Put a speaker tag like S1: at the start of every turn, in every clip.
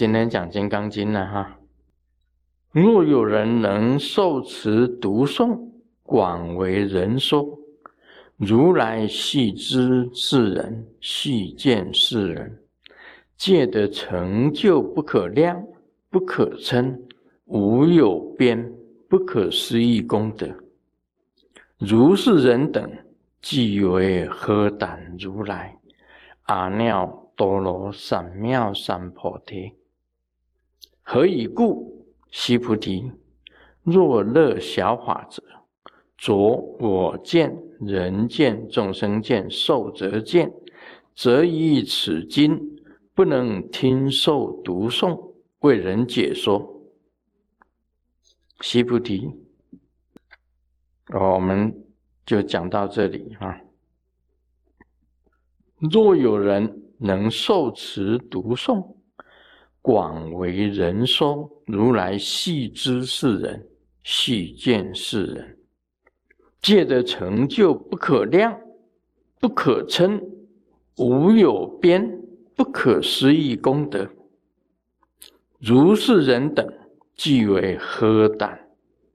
S1: 今天讲《金刚经》了哈。若有人能受持读诵，广为人说，如来悉知是人，悉见是人，戒得成就不可量、不可称、无有边、不可思议功德。如是人等，即为何等如来阿耨多罗三藐三菩提。何以故？悉菩提，若乐小法者，着我见、人见、众生见、寿者见，则以此经不能听受读诵，为人解说。悉菩提，我们就讲到这里啊。若有人能受持读诵，广为人说，如来悉知世人，悉见世人，戒的成就不可量、不可称、无有边、不可思议功德。如是人等，即为何胆？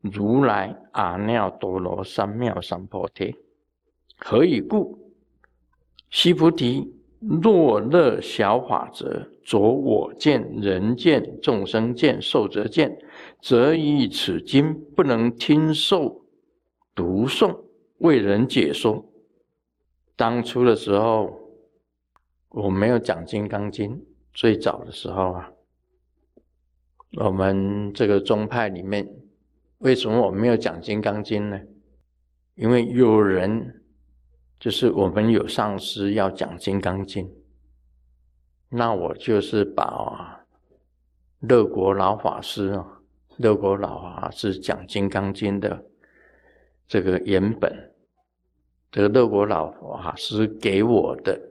S1: 如来阿耨多罗三藐三菩提。何以故？须菩提。若乐小法者，着我见、人见、众生见、寿者见，则以此经不能听受读诵，为人解说。当初的时候，我没有讲《金刚经》，最早的时候啊，我们这个宗派里面，为什么我没有讲《金刚经》呢？因为有人。就是我们有上师要讲《金刚经》，那我就是把乐国老法师啊，乐国老法师讲《金刚经》的这个原本，这个乐国老法师给我的《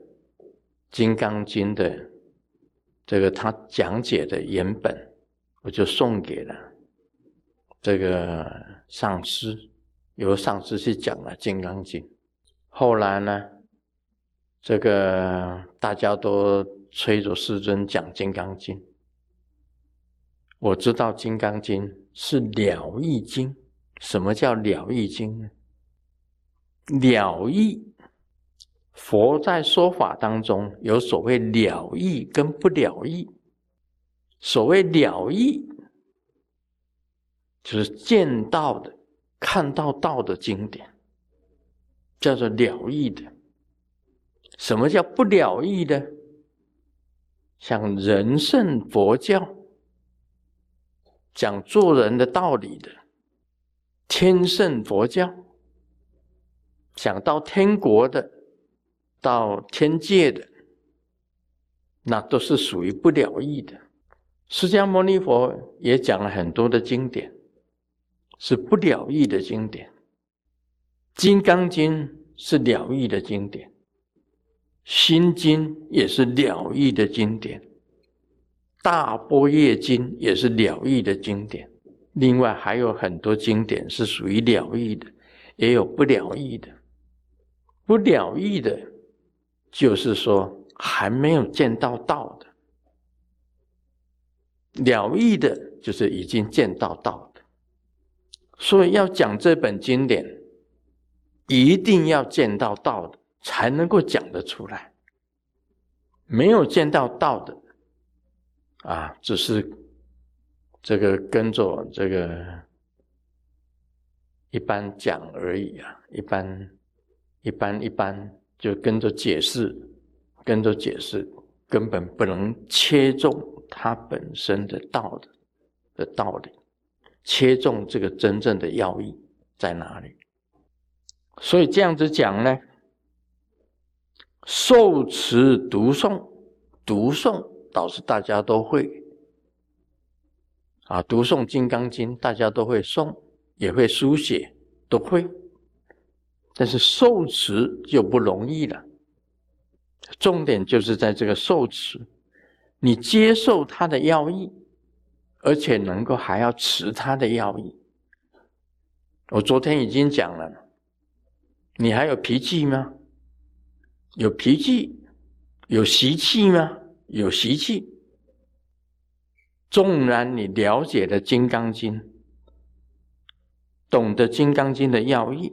S1: 金刚经》的这个他讲解的原本，我就送给了这个上师，由上师去讲了《金刚经》。后来呢，这个大家都催着世尊讲《金刚经》。我知道《金刚经》是了义经。什么叫了义经呢？了义，佛在说法当中有所谓了义跟不了义。所谓了义，就是见到的、看到道的经典。叫做了义的，什么叫不了义的？像人圣佛教讲做人的道理的，天圣佛教讲到天国的，到天界的，那都是属于不了义的。释迦牟尼佛也讲了很多的经典，是不了义的经典。《金刚经》是了义的经典，《心经》也是了义的经典，《大般若经》也是了义的经典。另外还有很多经典是属于了义的，也有不了义的。不了义的，就是说还没有见到道的；了义的，就是已经见到道的。所以要讲这本经典。一定要见到道的，才能够讲得出来。没有见到道的，啊，只是这个跟着这个一般讲而已啊，一般一般一般就跟着解释，跟着解释，根本不能切中它本身的道的的道理，切中这个真正的要义在哪里。所以这样子讲呢，受持读诵，读诵倒是大家都会啊，读诵《金刚经》大家都会诵，也会书写，都会。但是受持就不容易了。重点就是在这个受持，你接受他的要义，而且能够还要持他的要义。我昨天已经讲了。你还有脾气吗？有脾气，有习气吗？有习气。纵然你了解了《金刚经》，懂得《金刚经》的要义，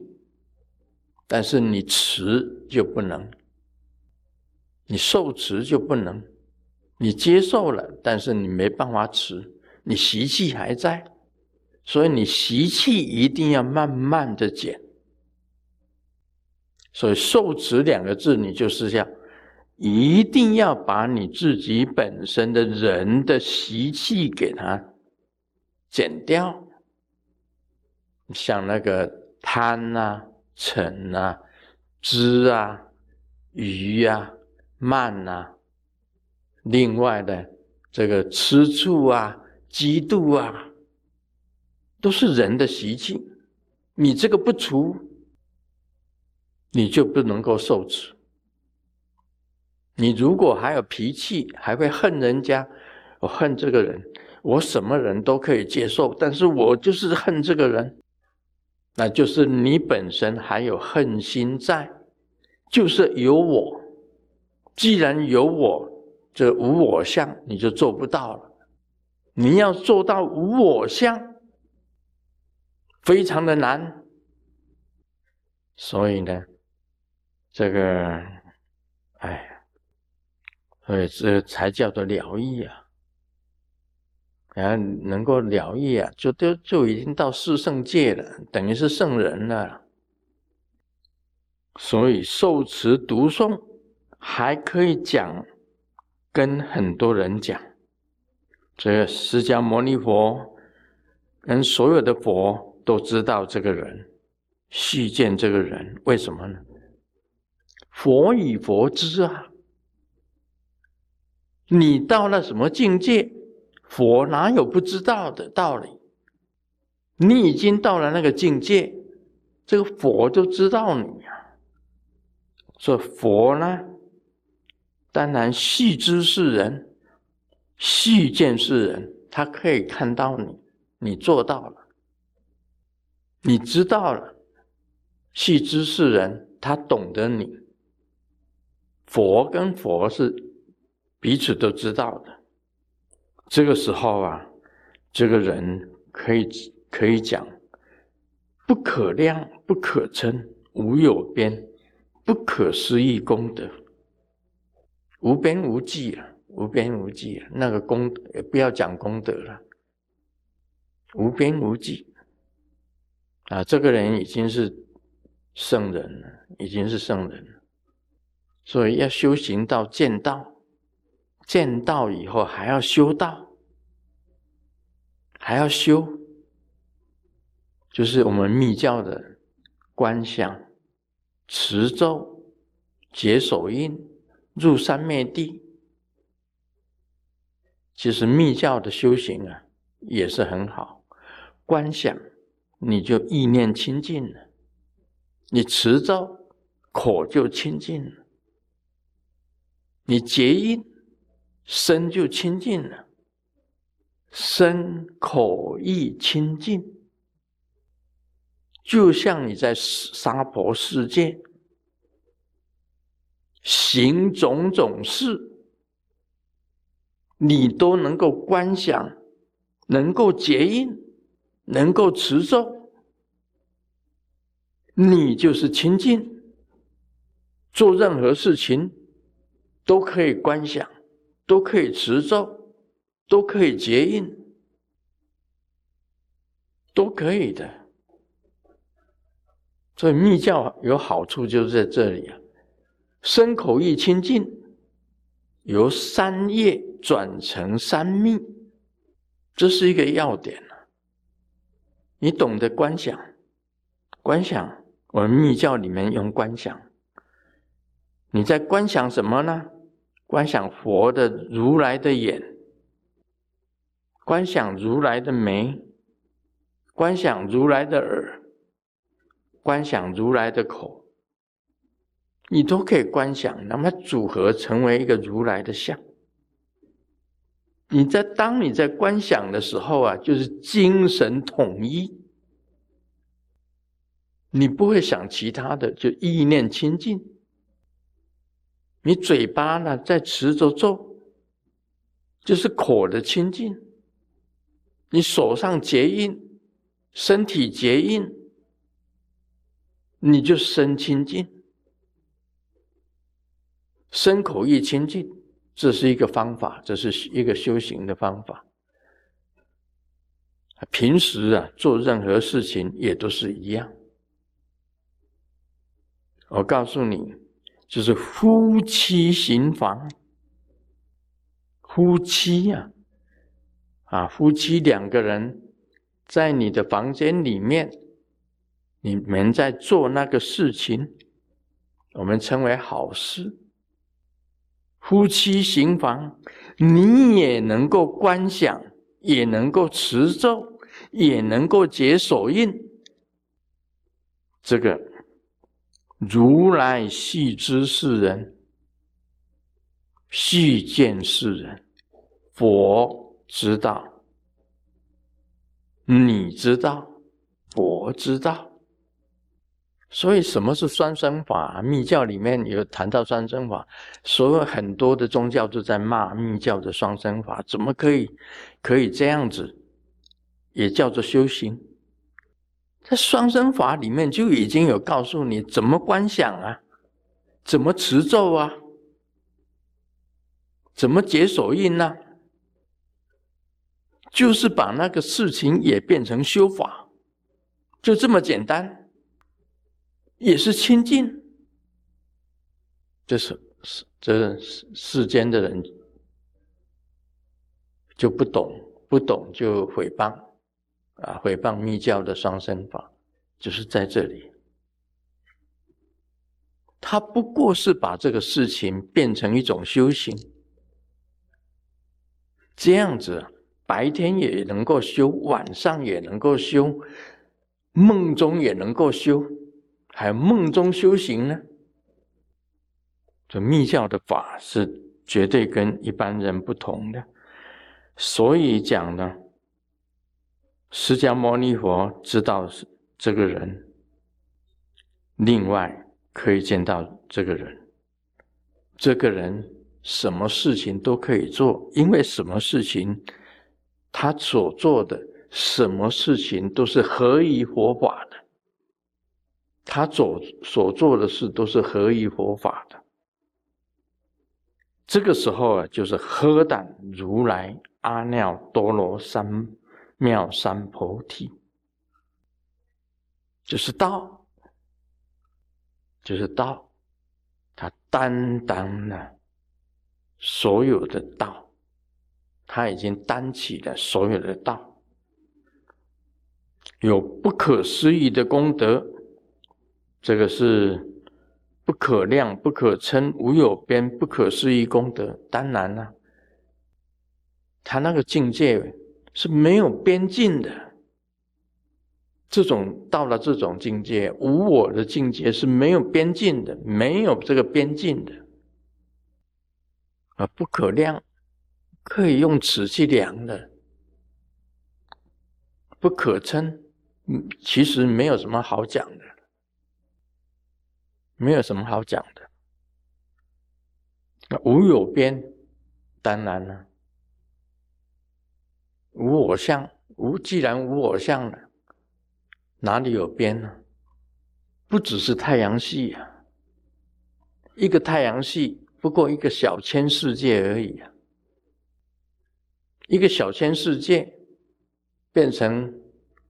S1: 但是你持就不能，你受持就不能，你接受了，但是你没办法持，你习气还在，所以你习气一定要慢慢的减。所以受持两个字，你就是要。一定要把你自己本身的人的习气给它减掉，像那个贪啊、嗔啊、知啊、愚啊、慢啊，另外的这个吃醋啊、嫉妒啊，都是人的习气。你这个不除，你就不能够受持。你如果还有脾气，还会恨人家，我恨这个人，我什么人都可以接受，但是我就是恨这个人，那就是你本身还有恨心在，就是有我。既然有我，这无我相你就做不到了。你要做到无我相，非常的难。所以呢，这个，哎。所以这才叫做疗愈啊！然后能够疗愈啊，就都就已经到四圣界了，等于是圣人了。所以受持读诵还可以讲，跟很多人讲。这释迦牟尼佛跟所有的佛都知道这个人，续见这个人，为什么呢？佛与佛知啊。你到了什么境界？佛哪有不知道的道理？你已经到了那个境界，这个佛就知道你呀。说佛呢，当然细知是人，细见是人，他可以看到你，你做到了，你知道了，细知是人，他懂得你。佛跟佛是。彼此都知道的，这个时候啊，这个人可以可以讲，不可量、不可称、无有边、不可思议功德，无边无际啊，无边无际啊，那个功也不要讲功德了，无边无际。啊，这个人已经是圣人了，已经是圣人了，所以要修行到见道。见道以后还要修道，还要修，就是我们密教的观想、持咒、解手印、入三昧地。其实密教的修行啊，也是很好。观想，你就意念清净了；你持咒，口就清净了；你结印。身就清净了，身口意清净，就像你在娑婆世界行种种事，你都能够观想，能够结印，能够持咒，你就是清净。做任何事情都可以观想。都可以持咒，都可以结印，都可以的。所以密教有好处，就是在这里啊，身口意清净，由三业转成三密，这是一个要点啊。你懂得观想，观想，我们密教里面用观想，你在观想什么呢？观想佛的如来的眼，观想如来的眉，观想如来的耳，观想如来的口，你都可以观想，那么组合成为一个如来的像。你在当你在观想的时候啊，就是精神统一，你不会想其他的，就意念清净。你嘴巴呢在持着咒，就是口的清净，你手上结印，身体结印，你就身清净，身口意清净，这是一个方法，这是一个修行的方法。平时啊，做任何事情也都是一样。我告诉你，就是夫妻行房，夫妻呀。啊，夫妻两个人在你的房间里面，你们在做那个事情，我们称为好事。夫妻行房，你也能够观想，也能够持咒，也能够解手印。这个如来细知世人，细见世人，佛。知道，你知道，我知道，所以什么是双生法？密教里面有谈到双生法，所有很多的宗教都在骂密教的双生法，怎么可以可以这样子？也叫做修行，在双生法里面就已经有告诉你怎么观想啊，怎么持咒啊，怎么解手印呢？就是把那个事情也变成修法，就这么简单，也是清净。这是世这世世间的人就不懂，不懂就诽谤啊，诽谤密教的双生法，就是在这里。他不过是把这个事情变成一种修行，这样子。白天也能够修，晚上也能够修，梦中也能够修，还梦中修行呢。这密教的法是绝对跟一般人不同的，所以讲呢，释迦牟尼佛知道是这个人，另外可以见到这个人，这个人什么事情都可以做，因为什么事情。他所做的什么事情都是合于佛法的，他所所做的事都是合于佛法的。这个时候啊，就是喝胆如来阿耨多罗三妙三菩提，就是道，就是道，他担当了所有的道。他已经担起了所有的道，有不可思议的功德，这个是不可量、不可称、无有边、不可思议功德。当然了，他那个境界是没有边境的，这种到了这种境界，无我的境界是没有边境的，没有这个边境的，啊，不可量。可以用尺去量的，不可称。其实没有什么好讲的，没有什么好讲的。那无有边，当然了，无我相。无既然无我相了，哪里有边呢？不只是太阳系呀，一个太阳系不过一个小千世界而已啊。一个小千世界变成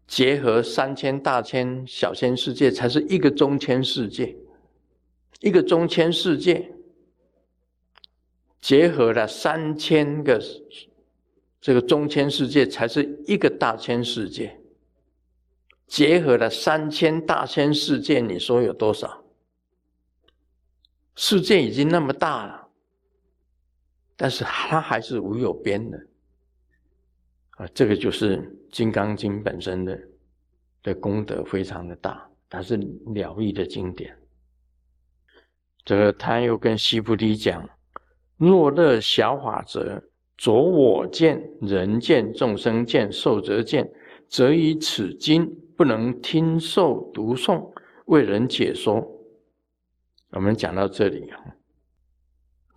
S1: 结合三千大千小千世界，才是一个中千世界。一个中千世界结合了三千个这个中千世界，才是一个大千世界。结合了三千大千世界，你说有多少？世界已经那么大了，但是它还是无有边的。啊，这个就是《金刚经》本身的的功德非常的大，它是了义的经典。这个他又跟西菩提讲：若乐小法者，着我见、人见、众生见、寿者见，则以此经不能听受读诵，为人解说。我们讲到这里啊，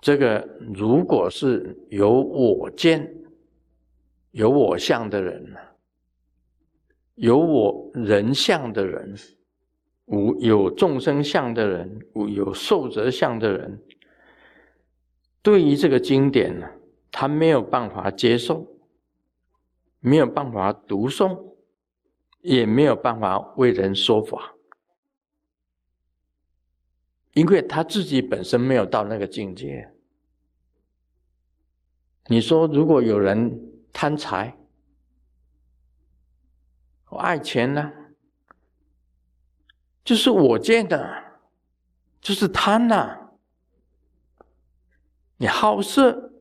S1: 这个如果是有我见。有我相的人呢，有我人相的人，无有众生相的人，无有受者相的人，对于这个经典呢，他没有办法接受，没有办法读诵，也没有办法为人说法，因为他自己本身没有到那个境界。你说，如果有人贪财，我爱钱呢，就是我见的，就是贪呐。你好色，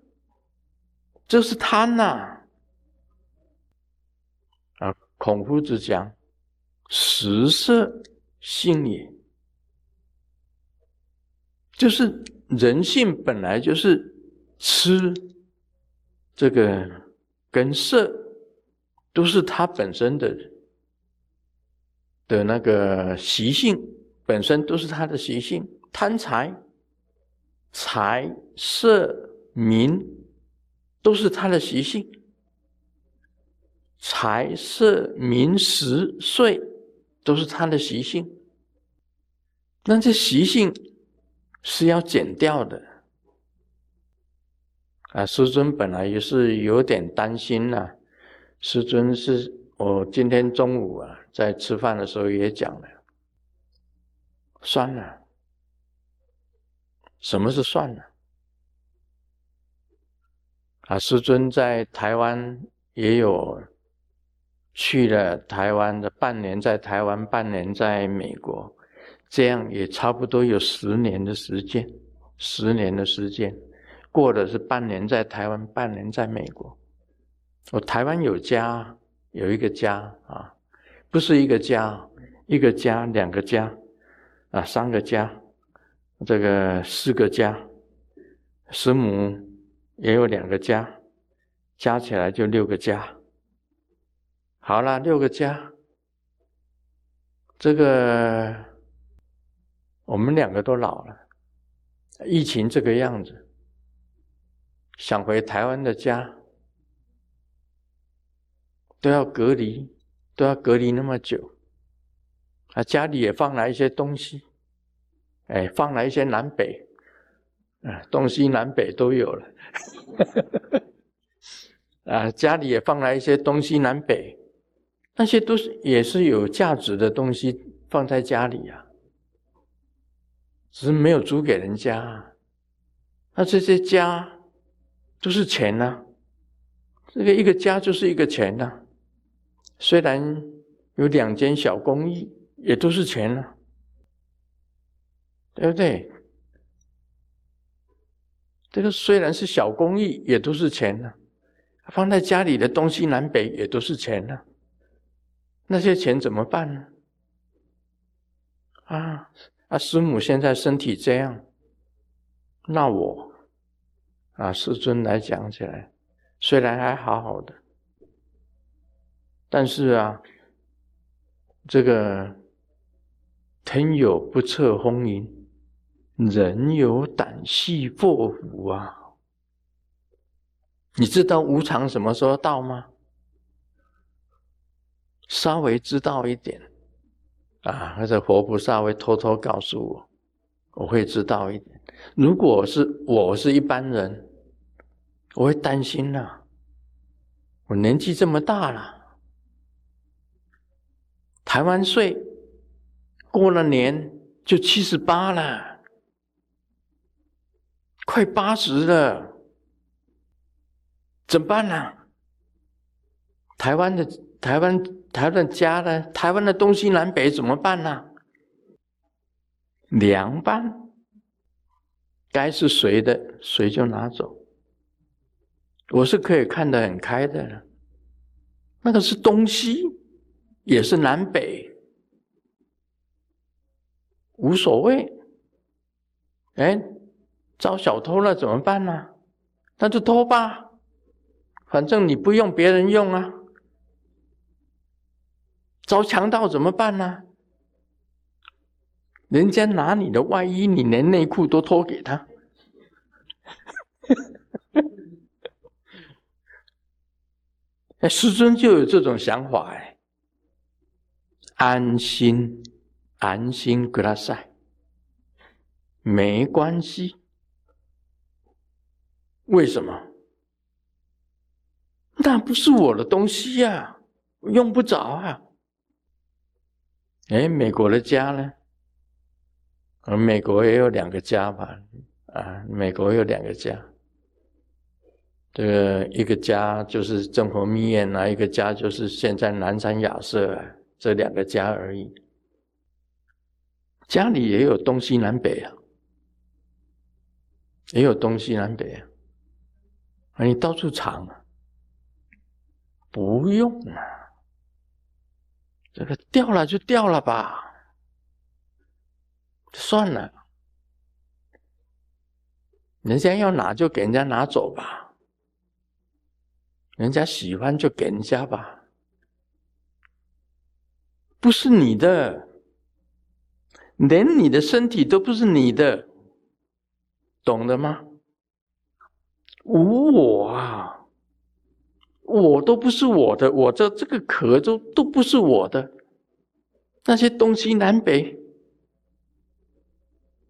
S1: 这是贪呐。啊，孔夫子讲，食色性也，就是人性本来就是吃。这个跟色都是他本身的的那个习性，本身都是他的习性。贪财、财色名都是他的习性。财色名食睡都是他的习性。那这习性是要减掉的。啊，师尊本来也是有点担心呐。师尊是我今天中午啊，在吃饭的时候也讲了，算了。什么是算了？啊，师尊在台湾也有去了台湾的半年，在台湾半年，在美国，这样也差不多有十年的时间，十年的时间。过的是半年在台湾，半年在美国。我台湾有家，有一个家啊，不是一个家，一个家，两个家，啊，三个家，这个四个家，师母也有两个家，加起来就六个家。好了，六个家，这个我们两个都老了，疫情这个样子。想回台湾的家，都要隔离，都要隔离那么久，啊，家里也放了一些东西，哎，放了一些南北，啊，东西南北都有了，啊，家里也放了一些东西南北，那些都是也是有价值的东西放在家里呀，只是没有租给人家，那这些家。都是钱呐，这个一个家就是一个钱呐。虽然有两间小公寓，也都是钱呐，对不对？这个虽然是小公寓，也都是钱啊。放在家里的东西南北也都是钱啊。那些钱怎么办呢？啊啊！师母现在身体这样，那我。啊，师尊来讲起来，虽然还好好的，但是啊，这个天有不测风云，人有胆细祸福啊！你知道无常什么时候到吗？稍微知道一点啊，或者佛菩萨会偷偷告诉我，我会知道一点。如果是我是一般人，我会担心呐。我年纪这么大了，台湾岁过了年就七十八了，快八十了，怎么办呢？台湾的台湾台湾家呢？台湾的东西南北怎么办呢？凉拌。该是谁的，谁就拿走。我是可以看得很开的，那个是东西，也是南北，无所谓。哎，遭小偷了怎么办呢？那就偷吧，反正你不用，别人用啊。遭强盗怎么办呢？人家拿你的外衣，你连内裤都脱给他。哎，师尊就有这种想法哎，安心，安心给他晒，没关系。为什么？那不是我的东西呀，用不着啊。哎，美国的家呢？而美国也有两个家吧？啊，美国有两个家。这个一个家就是正和密院啊，一个家就是现在南山雅舍，这两个家而已。家里也有东西南北啊，也有东西南北啊。你到处藏？不用啊，这个掉了就掉了吧，算了，人家要拿就给人家拿走吧，人家喜欢就给人家吧，不是你的，连你的身体都不是你的，懂了吗？无我啊。我都不是我的，我这这个壳都都不是我的，那些东西南北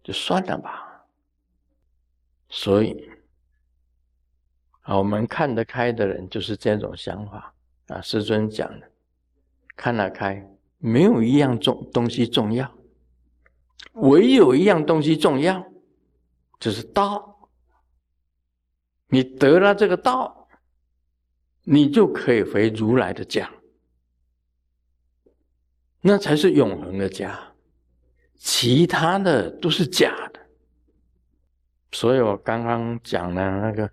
S1: 就算了吧。所以，啊，我们看得开的人就是这种想法啊。师尊讲的，看得开，没有一样重东西重要，唯有一样东西重要，就是道。你得了这个道。你就可以回如来的家，那才是永恒的家，其他的都是假的。所以我刚刚讲的那个，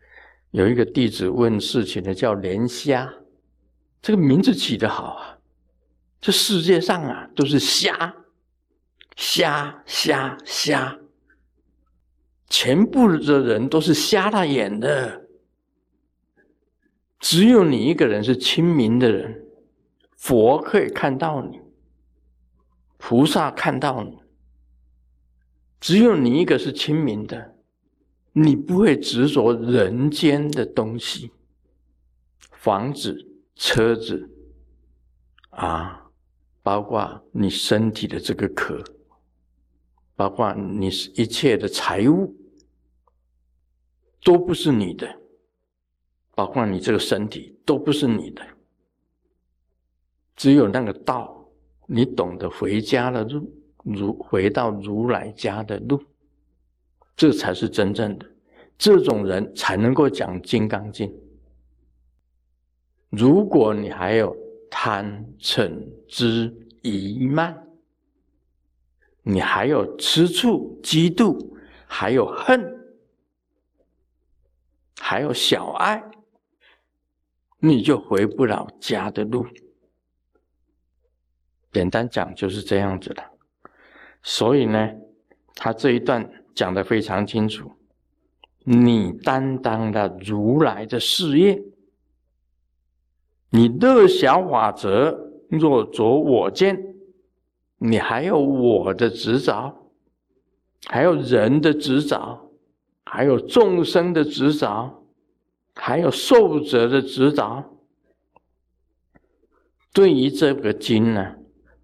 S1: 有一个弟子问事情的叫莲虾，这个名字起得好啊！这世界上啊，都是瞎，瞎瞎瞎，全部的人都是瞎了眼的。只有你一个人是清明的人，佛可以看到你，菩萨看到你。只有你一个是清明的，你不会执着人间的东西，房子、车子，啊，包括你身体的这个壳，包括你一切的财物，都不是你的。包括你这个身体都不是你的，只有那个道，你懂得回家的路，如回到如来家的路，这才是真正的。这种人才能够讲《金刚经》。如果你还有贪嗔痴疑慢，你还有吃醋嫉妒，还有恨，还有小爱。你就回不了家的路。简单讲就是这样子的。所以呢，他这一段讲的非常清楚。你担当了如来的事业，你乐小法则，若着我见，你还有我的执着，还有人的执着，还有众生的执着。还有受者的指导，对于这个经呢，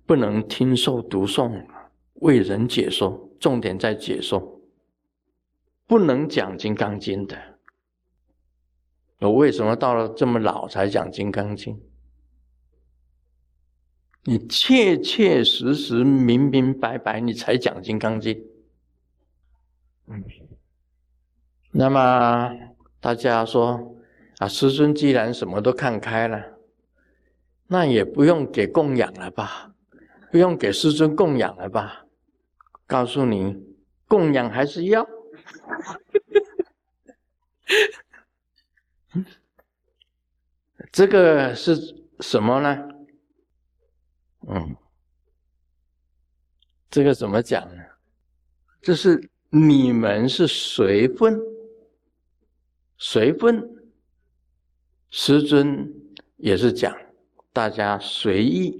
S1: 不能听受读诵，为人解说，重点在解说，不能讲《金刚经》的。我为什么到了这么老才讲《金刚经》？你切切实实、明明白白，你才讲《金刚经》。嗯，那么。大家说啊，师尊既然什么都看开了，那也不用给供养了吧？不用给师尊供养了吧？告诉你，供养还是要。这个是什么呢？嗯，这个怎么讲呢？就是你们是随分。随分，师尊也是讲大家随意、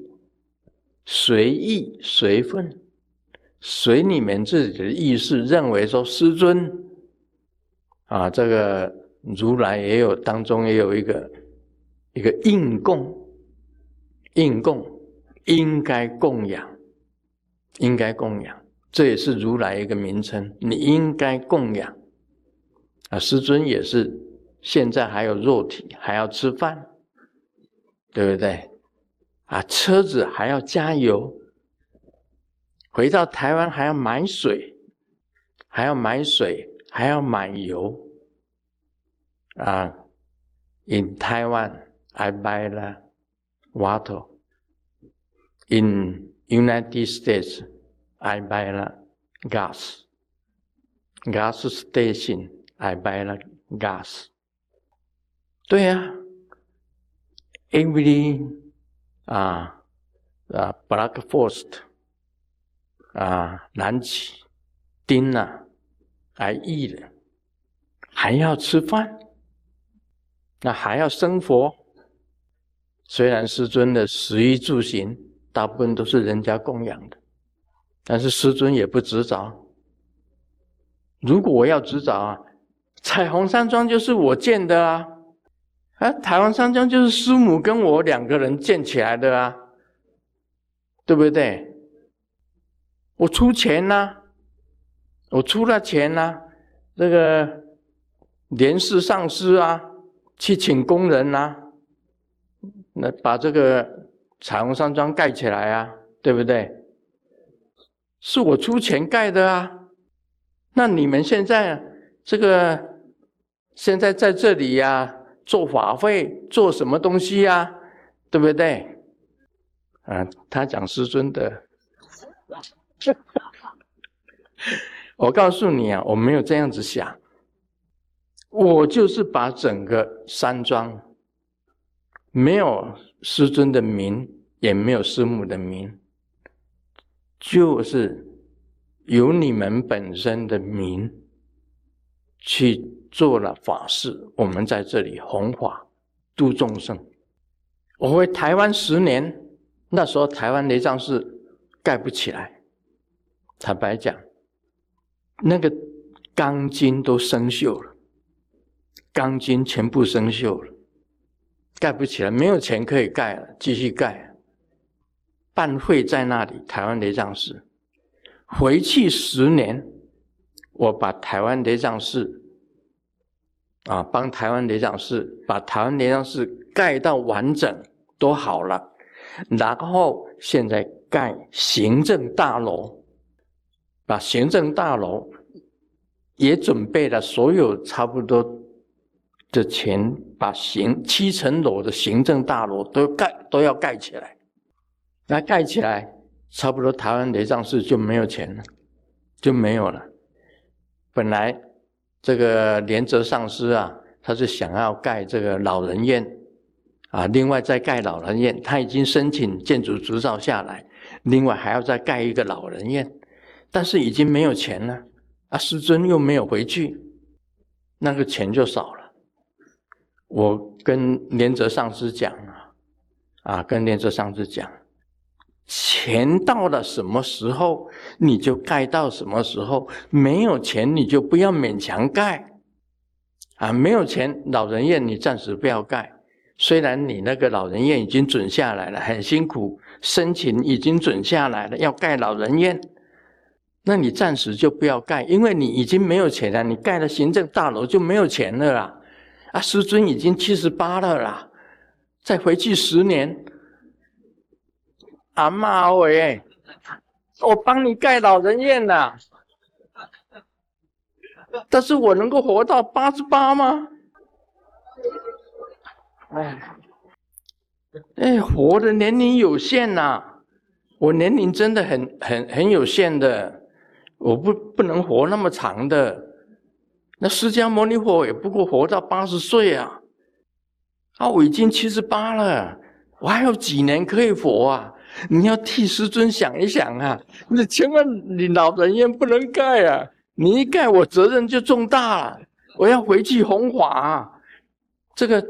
S1: 随意、随分，随你们自己的意识认为说师尊啊，这个如来也有当中也有一个一个应供，应供应该供养，应该供养，这也是如来一个名称。你应该供养啊，师尊也是，现在还有肉体，还要吃饭，对不对？啊，车子还要加油，回到台湾还要买水，还要买水，还要买油。啊，in Taiwan I buy the water. In United States I buy the gas. Gas station I buy the gas. 对呀，every 啊啊，Black Forest 啊，南起丁啊，来意的，还要吃饭，那还要生活。虽然师尊的食衣住行大部分都是人家供养的，但是师尊也不执着。如果我要执着啊，彩虹山庄就是我建的啊。啊，台湾山庄就是师母跟我两个人建起来的啊，对不对？我出钱呐，我出了钱呐，这个连氏上师啊，去请工人呐，那把这个彩虹山庄盖起来啊，对不对？是我出钱盖的啊，那你们现在这个现在在这里呀？做法会做什么东西呀？对不对？啊，他讲师尊的。我告诉你啊，我没有这样子想，我就是把整个山庄没有师尊的名，也没有师母的名，就是有你们本身的名去。做了法事，我们在这里弘法度众生。我回台湾十年，那时候台湾雷藏寺盖不起来，坦白讲，那个钢筋都生锈了，钢筋全部生锈了，盖不起来，没有钱可以盖了，继续盖。办会在那里，台湾雷藏寺，回去十年，我把台湾雷藏寺。啊，帮台湾雷藏寺把台湾雷藏寺盖到完整都好了，然后现在盖行政大楼，把行政大楼也准备了所有差不多的钱，把行七层楼的行政大楼都盖都要盖起来，那盖起来差不多台湾雷藏寺就没有钱了，就没有了，本来。这个莲泽上师啊，他是想要盖这个老人院，啊，另外再盖老人院，他已经申请建筑执照下来，另外还要再盖一个老人院，但是已经没有钱了，啊，师尊又没有回去，那个钱就少了。我跟莲泽上师讲啊，啊，跟莲泽上师讲。钱到了什么时候，你就盖到什么时候。没有钱，你就不要勉强盖。啊，没有钱，老人院你暂时不要盖。虽然你那个老人院已经准下来了，很辛苦，申请已经准下来了，要盖老人院，那你暂时就不要盖，因为你已经没有钱了。你盖了行政大楼就没有钱了啦。啊，师尊已经七十八了啦，再回去十年。阿妈喂，我帮你盖老人院了，但是我能够活到八十八吗？哎，哎，活的年龄有限呐，我年龄真的很很很有限的，我不不能活那么长的。那释迦牟尼佛也不过活到八十岁啊，啊，我已经七十八了，我还有几年可以活啊？你要替师尊想一想啊！你千万你老人院不能盖啊！你一盖，我责任就重大了。我要回去弘法，这个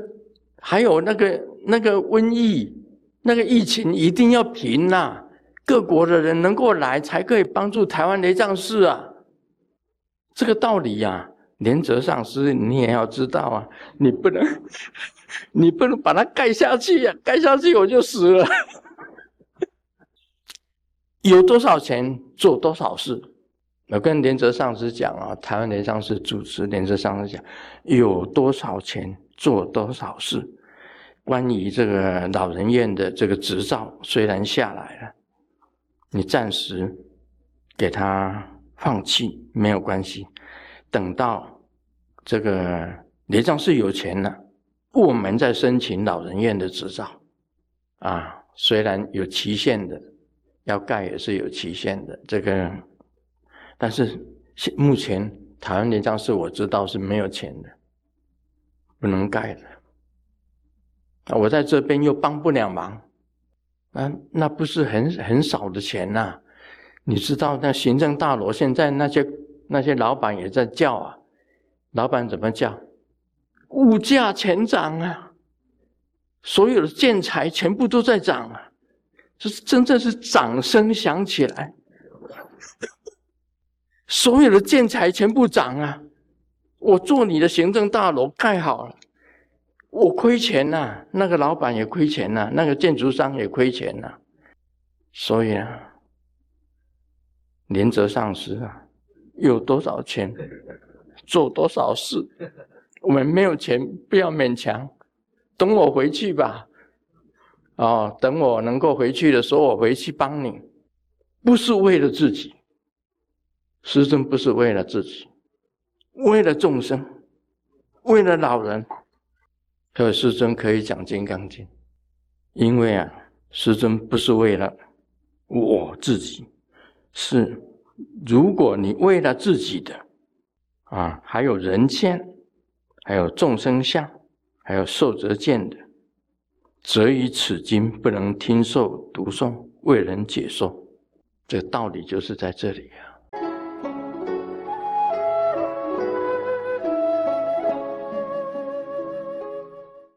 S1: 还有那个那个瘟疫，那个疫情一定要平呐！各国的人能够来，才可以帮助台湾雷藏寺啊！这个道理呀，连泽上师你也要知道啊！你不能，你不能把它盖下去呀！盖下去我就死了。有多少钱做多少事。我跟连泽上司讲啊，台湾连上司主持，连泽上司讲，有多少钱做多少事。关于这个老人院的这个执照，虽然下来了，你暂时给他放弃没有关系，等到这个连上是有钱了，我们再申请老人院的执照，啊，虽然有期限的，要盖也是有期限的，这个，但是现目前台湾连上是我知道是没有钱的，不能盖的。我在这边又帮不了忙，那那不是很很少的钱呐？你知道那行政大楼现在那些那些老板也在叫啊，老板怎么叫？物价全涨啊，所有的建材全部都在涨啊，这是真正是掌声响起来，所有的建材全部涨啊！我做你的行政大楼盖好了。我亏钱呐，那个老板也亏钱呐，那个建筑商也亏钱呐，所以啊，连泽上司啊，有多少钱做多少事，我们没有钱不要勉强，等我回去吧，哦，等我能够回去的时候，我回去帮你，不是为了自己，师尊不是为了自己，为了众生，为了老人。可师尊可以讲《金刚经》，因为啊，师尊不是为了我自己，是如果你为了自己的啊，还有人间，还有众生相，还有受则见的，则以此经不能听受读诵，为人解说。这道理就是在这里啊。